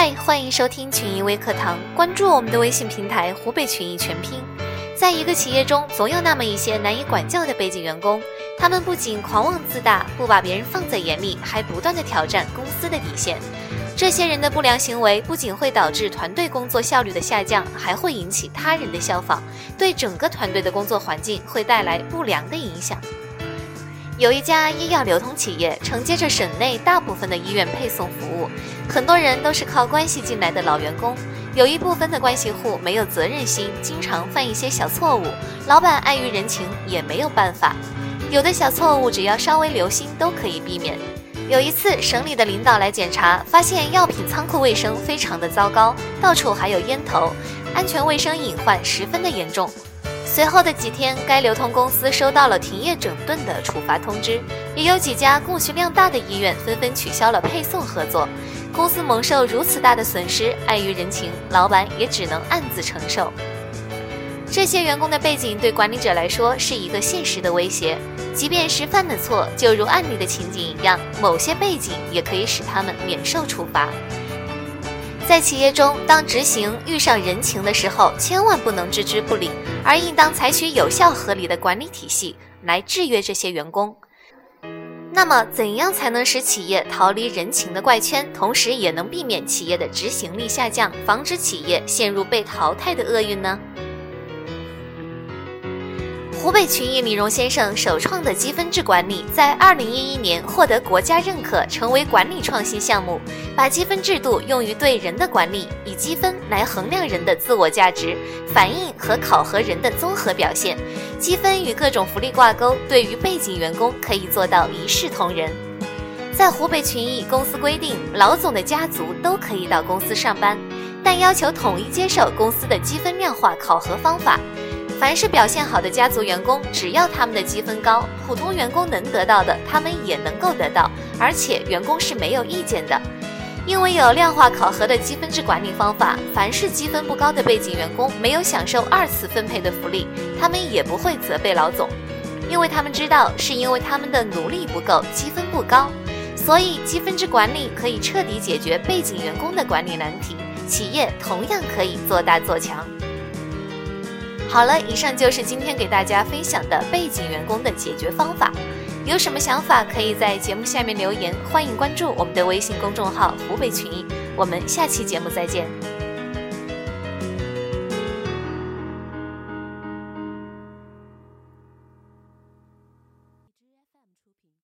嗨，欢迎收听群益微课堂，关注我们的微信平台“湖北群益全拼”。在一个企业中，总有那么一些难以管教的背景员工，他们不仅狂妄自大，不把别人放在眼里，还不断的挑战公司的底线。这些人的不良行为不仅会导致团队工作效率的下降，还会引起他人的效仿，对整个团队的工作环境会带来不良的影响。有一家医药流通企业承接着省内大部分的医院配送服务，很多人都是靠关系进来的老员工。有一部分的关系户没有责任心，经常犯一些小错误，老板碍于人情也没有办法。有的小错误只要稍微留心都可以避免。有一次省里的领导来检查，发现药品仓库卫生非常的糟糕，到处还有烟头，安全卫生隐患十分的严重。随后的几天，该流通公司收到了停业整顿的处罚通知，也有几家供需量大的医院纷纷取消了配送合作。公司蒙受如此大的损失，碍于人情，老板也只能暗自承受。这些员工的背景对管理者来说是一个现实的威胁，即便是犯了错，就如案例的情景一样，某些背景也可以使他们免受处罚。在企业中，当执行遇上人情的时候，千万不能置之不理，而应当采取有效合理的管理体系来制约这些员工。那么，怎样才能使企业逃离人情的怪圈，同时也能避免企业的执行力下降，防止企业陷入被淘汰的厄运呢？湖北群益李荣先生首创的积分制管理，在二零一一年获得国家认可，成为管理创新项目。把积分制度用于对人的管理，以积分来衡量人的自我价值，反映和考核人的综合表现。积分与各种福利挂钩，对于背景员工可以做到一视同仁。在湖北群益公司规定，老总的家族都可以到公司上班，但要求统一接受公司的积分量化考核方法。凡是表现好的家族员工，只要他们的积分高，普通员工能得到的，他们也能够得到，而且员工是没有意见的。因为有量化考核的积分制管理方法，凡是积分不高的背景员工没有享受二次分配的福利，他们也不会责备老总，因为他们知道是因为他们的努力不够，积分不高。所以积分制管理可以彻底解决背景员工的管理难题，企业同样可以做大做强。好了，以上就是今天给大家分享的背景员工的解决方法。有什么想法，可以在节目下面留言。欢迎关注我们的微信公众号“湖北群”。我们下期节目再见。